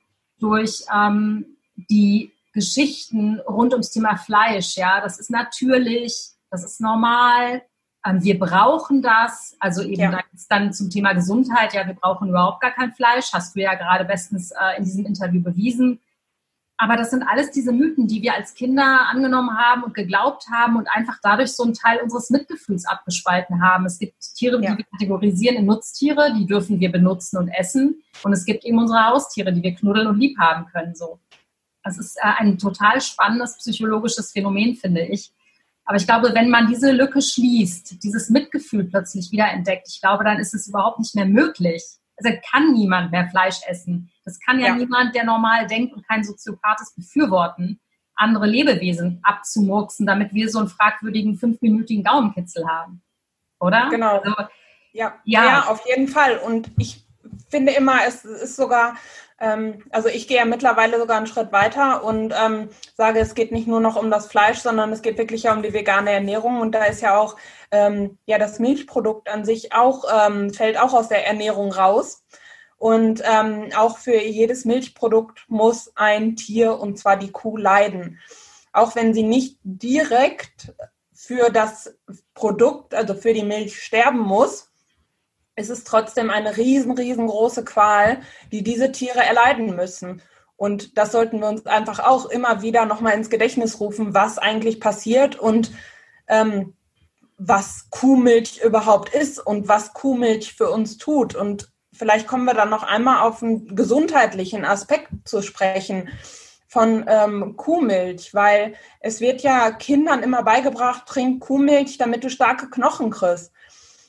durch ähm, die Geschichten rund ums Thema Fleisch. Ja, das ist natürlich, das ist normal, ähm, wir brauchen das, also eben ja. dann zum Thema Gesundheit, ja, wir brauchen überhaupt gar kein Fleisch, hast du ja gerade bestens äh, in diesem Interview bewiesen. Aber das sind alles diese Mythen, die wir als Kinder angenommen haben und geglaubt haben und einfach dadurch so einen Teil unseres Mitgefühls abgespalten haben. Es gibt Tiere, ja. die wir kategorisieren in Nutztiere, die dürfen wir benutzen und essen. Und es gibt eben unsere Haustiere, die wir knuddeln und lieb haben können. So. Das ist äh, ein total spannendes psychologisches Phänomen, finde ich. Aber ich glaube, wenn man diese Lücke schließt, dieses Mitgefühl plötzlich wieder entdeckt, ich glaube, dann ist es überhaupt nicht mehr möglich. Also kann niemand mehr Fleisch essen. Das kann ja, ja. niemand, der normal denkt und kein Soziopath ist, befürworten, andere Lebewesen abzumurksen, damit wir so einen fragwürdigen fünfminütigen Daumenkitzel haben. Oder? Genau. Also, ja. ja. ja, auf jeden Fall. Und ich finde immer, es ist sogar ähm, also ich gehe ja mittlerweile sogar einen Schritt weiter und ähm, sage, es geht nicht nur noch um das Fleisch, sondern es geht wirklich ja um die vegane Ernährung. Und da ist ja auch ähm, ja das Milchprodukt an sich auch ähm, fällt auch aus der Ernährung raus. Und ähm, auch für jedes Milchprodukt muss ein Tier, und zwar die Kuh, leiden. Auch wenn sie nicht direkt für das Produkt, also für die Milch sterben muss, es ist trotzdem eine riesen, riesengroße Qual, die diese Tiere erleiden müssen. Und das sollten wir uns einfach auch immer wieder nochmal ins Gedächtnis rufen, was eigentlich passiert und ähm, was Kuhmilch überhaupt ist und was Kuhmilch für uns tut. Und vielleicht kommen wir dann noch einmal auf einen gesundheitlichen Aspekt zu sprechen von ähm, Kuhmilch, weil es wird ja Kindern immer beigebracht, trink Kuhmilch, damit du starke Knochen kriegst.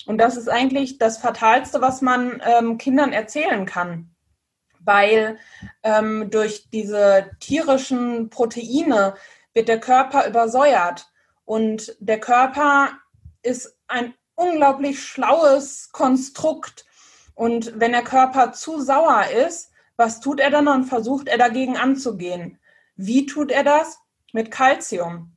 Und das ist eigentlich das Fatalste, was man ähm, Kindern erzählen kann, weil ähm, durch diese tierischen Proteine wird der Körper übersäuert und der Körper ist ein unglaublich schlaues Konstrukt. Und wenn der Körper zu sauer ist, was tut er dann und versucht er dagegen anzugehen? Wie tut er das? Mit Calcium.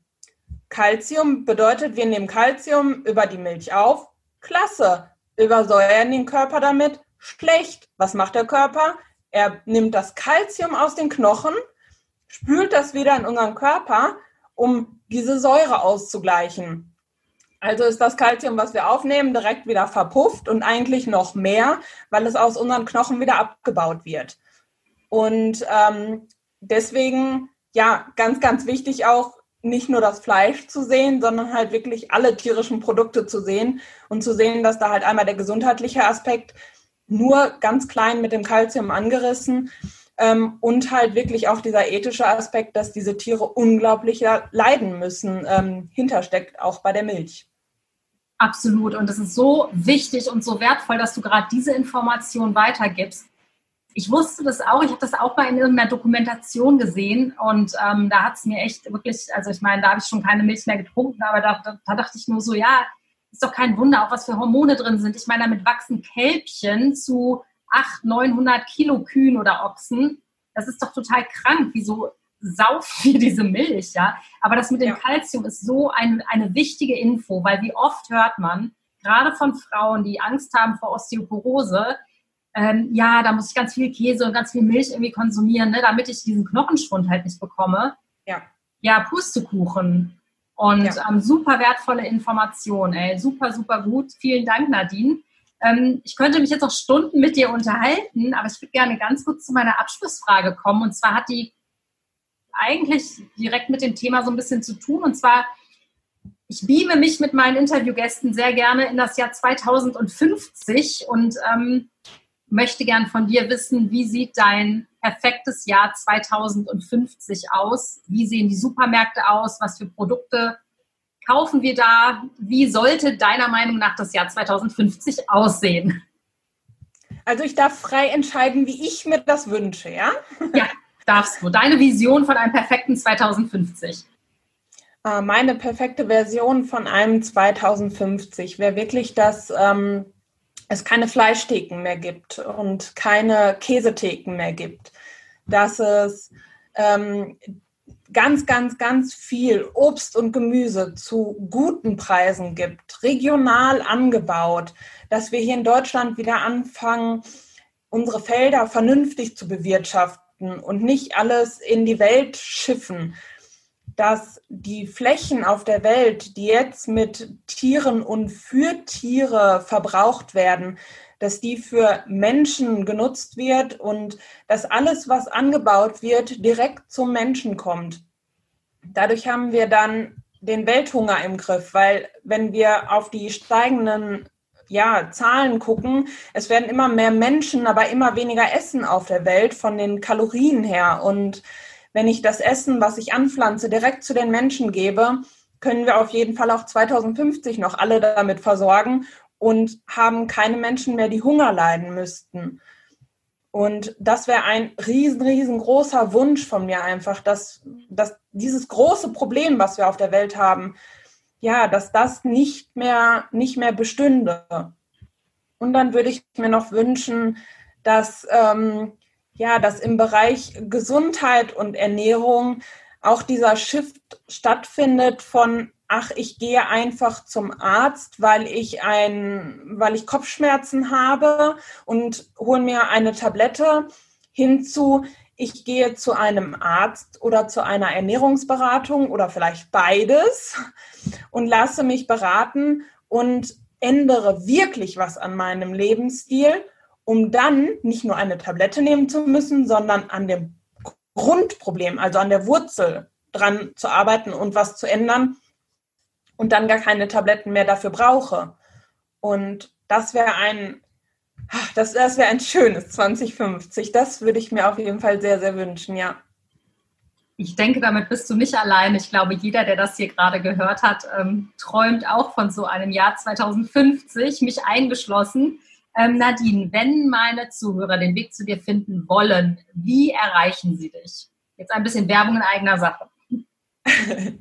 Calcium bedeutet, wir nehmen Calcium über die Milch auf Klasse. Übersäuern den Körper damit? Schlecht. Was macht der Körper? Er nimmt das Kalzium aus den Knochen, spült das wieder in unseren Körper, um diese Säure auszugleichen. Also ist das Kalzium, was wir aufnehmen, direkt wieder verpufft und eigentlich noch mehr, weil es aus unseren Knochen wieder abgebaut wird. Und ähm, deswegen, ja, ganz, ganz wichtig auch, nicht nur das Fleisch zu sehen, sondern halt wirklich alle tierischen Produkte zu sehen und zu sehen, dass da halt einmal der gesundheitliche Aspekt nur ganz klein mit dem Kalzium angerissen ähm, und halt wirklich auch dieser ethische Aspekt, dass diese Tiere unglaublich leiden müssen, ähm, hintersteckt, auch bei der Milch. Absolut. Und es ist so wichtig und so wertvoll, dass du gerade diese Information weitergibst, ich wusste das auch, ich habe das auch mal in irgendeiner Dokumentation gesehen und ähm, da hat es mir echt wirklich, also ich meine, da habe ich schon keine Milch mehr getrunken, aber da, da, da, dachte ich nur so, ja, ist doch kein Wunder, auch was für Hormone drin sind. Ich meine, damit wachsen Kälbchen zu 800, 900 Kilo Kühen oder Ochsen. Das ist doch total krank. Wieso sauf viel diese Milch, ja. Aber das mit dem Kalzium ist so ein, eine wichtige Info, weil wie oft hört man, gerade von Frauen, die Angst haben vor Osteoporose, ähm, ja, da muss ich ganz viel Käse und ganz viel Milch irgendwie konsumieren, ne, damit ich diesen Knochenschwund halt nicht bekomme. Ja. Ja, Pustekuchen. Und ja. ähm, super wertvolle Information, ey. Super, super gut. Vielen Dank, Nadine. Ähm, ich könnte mich jetzt noch Stunden mit dir unterhalten, aber ich würde gerne ganz kurz zu meiner Abschlussfrage kommen. Und zwar hat die eigentlich direkt mit dem Thema so ein bisschen zu tun. Und zwar, ich beame mich mit meinen Interviewgästen sehr gerne in das Jahr 2050 und ähm, möchte gern von dir wissen, wie sieht dein perfektes Jahr 2050 aus? Wie sehen die Supermärkte aus? Was für Produkte kaufen wir da? Wie sollte deiner Meinung nach das Jahr 2050 aussehen? Also ich darf frei entscheiden, wie ich mir das wünsche, ja? Ja, darfst du. Deine Vision von einem perfekten 2050. Äh, meine perfekte Version von einem 2050 wäre wirklich, dass ähm, es keine Fleischtheken mehr gibt und keine Käsetheken mehr gibt. Dass es ähm, ganz, ganz, ganz viel Obst und Gemüse zu guten Preisen gibt, regional angebaut, dass wir hier in Deutschland wieder anfangen, unsere Felder vernünftig zu bewirtschaften und nicht alles in die Welt schiffen, dass die Flächen auf der Welt, die jetzt mit Tieren und für Tiere verbraucht werden, dass die für Menschen genutzt wird und dass alles, was angebaut wird, direkt zum Menschen kommt. Dadurch haben wir dann den Welthunger im Griff, weil wenn wir auf die steigenden ja, Zahlen gucken, es werden immer mehr Menschen, aber immer weniger Essen auf der Welt von den Kalorien her. Und wenn ich das Essen, was ich anpflanze, direkt zu den Menschen gebe, können wir auf jeden Fall auch 2050 noch alle damit versorgen und haben keine Menschen mehr, die Hunger leiden müssten. Und das wäre ein riesen, riesengroßer Wunsch von mir einfach, dass, dass dieses große Problem, was wir auf der Welt haben, ja, dass das nicht mehr, nicht mehr bestünde. Und dann würde ich mir noch wünschen, dass, ähm, ja, dass im Bereich Gesundheit und Ernährung auch dieser Shift stattfindet von, ach, ich gehe einfach zum Arzt, weil ich ein, weil ich Kopfschmerzen habe und hole mir eine Tablette hinzu, ich gehe zu einem Arzt oder zu einer Ernährungsberatung oder vielleicht beides und lasse mich beraten und ändere wirklich was an meinem Lebensstil, um dann nicht nur eine Tablette nehmen zu müssen, sondern an dem Grundproblem, also an der Wurzel dran zu arbeiten und was zu ändern und dann gar keine Tabletten mehr dafür brauche. Und das wäre ein das, das wäre ein schönes 2050. Das würde ich mir auf jeden Fall sehr, sehr wünschen, ja. Ich denke, damit bist du nicht allein. Ich glaube, jeder, der das hier gerade gehört hat, ähm, träumt auch von so einem Jahr 2050, mich eingeschlossen. Ähm, Nadine, wenn meine Zuhörer den Weg zu dir finden wollen, wie erreichen sie dich? Jetzt ein bisschen Werbung in eigener Sache.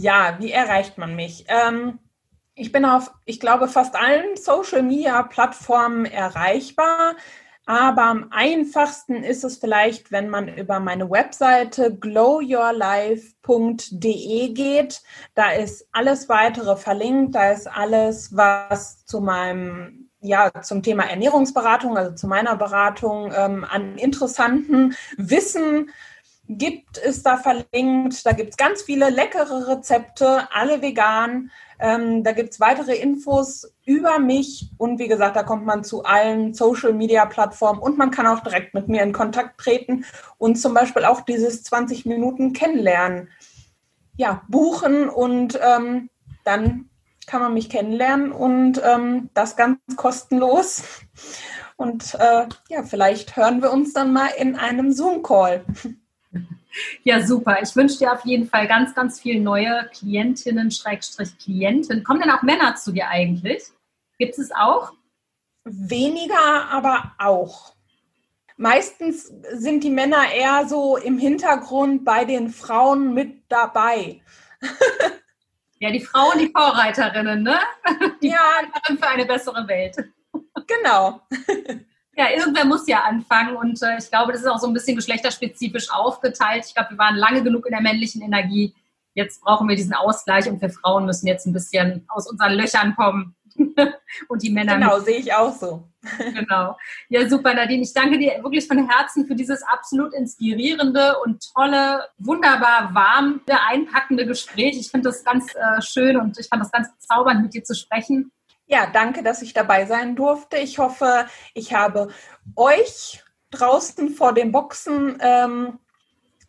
ja, wie erreicht man mich? Ähm, ich bin auf, ich glaube, fast allen Social-Media-Plattformen erreichbar. Aber am einfachsten ist es vielleicht, wenn man über meine Webseite glowyourlife.de geht. Da ist alles weitere verlinkt. Da ist alles, was zu meinem, ja, zum Thema Ernährungsberatung, also zu meiner Beratung ähm, an interessanten Wissen gibt, ist da verlinkt. Da gibt es ganz viele leckere Rezepte, alle vegan. Ähm, da gibt es weitere Infos über mich und wie gesagt, da kommt man zu allen Social-Media-Plattformen und man kann auch direkt mit mir in Kontakt treten und zum Beispiel auch dieses 20 Minuten kennenlernen. Ja, buchen und ähm, dann kann man mich kennenlernen und ähm, das ganz kostenlos. Und äh, ja, vielleicht hören wir uns dann mal in einem Zoom-Call. Ja, super. Ich wünsche dir auf jeden Fall ganz, ganz viele neue Klientinnen, Schrägstrich Klienten. Kommen denn auch Männer zu dir eigentlich? Gibt es auch? Weniger, aber auch. Meistens sind die Männer eher so im Hintergrund bei den Frauen mit dabei. ja, die Frauen, die Vorreiterinnen, ne? Die ja. für eine bessere Welt. Genau. Ja, irgendwer muss ja anfangen und äh, ich glaube, das ist auch so ein bisschen geschlechterspezifisch aufgeteilt. Ich glaube, wir waren lange genug in der männlichen Energie. Jetzt brauchen wir diesen Ausgleich und wir Frauen müssen jetzt ein bisschen aus unseren Löchern kommen und die Männer. Genau, sehe ich auch so. genau. Ja, super, Nadine. Ich danke dir wirklich von Herzen für dieses absolut inspirierende und tolle, wunderbar warm, einpackende Gespräch. Ich finde das ganz äh, schön und ich fand das ganz bezaubernd, mit dir zu sprechen. Ja, danke, dass ich dabei sein durfte. Ich hoffe, ich habe euch draußen vor den Boxen ähm,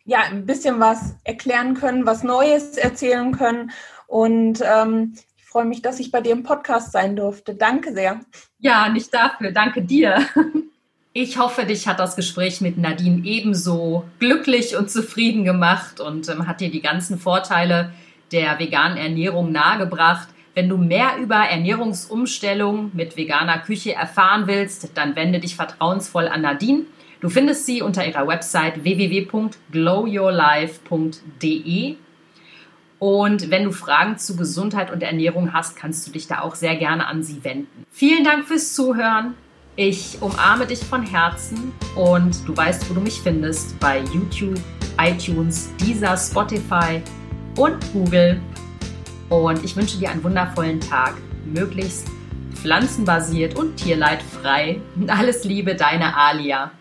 ja ein bisschen was erklären können, was Neues erzählen können. Und ähm, ich freue mich, dass ich bei dir im Podcast sein durfte. Danke sehr. Ja, nicht dafür. Danke dir. Ich hoffe, dich hat das Gespräch mit Nadine ebenso glücklich und zufrieden gemacht und ähm, hat dir die ganzen Vorteile der veganen Ernährung nahegebracht. Wenn du mehr über Ernährungsumstellung mit veganer Küche erfahren willst, dann wende dich vertrauensvoll an Nadine. Du findest sie unter ihrer Website www.glowyourlife.de. Und wenn du Fragen zu Gesundheit und Ernährung hast, kannst du dich da auch sehr gerne an sie wenden. Vielen Dank fürs Zuhören. Ich umarme dich von Herzen und du weißt, wo du mich findest bei YouTube, iTunes, Deezer, Spotify und Google. Und ich wünsche dir einen wundervollen Tag, möglichst pflanzenbasiert und tierleidfrei. Alles Liebe, deine Alia.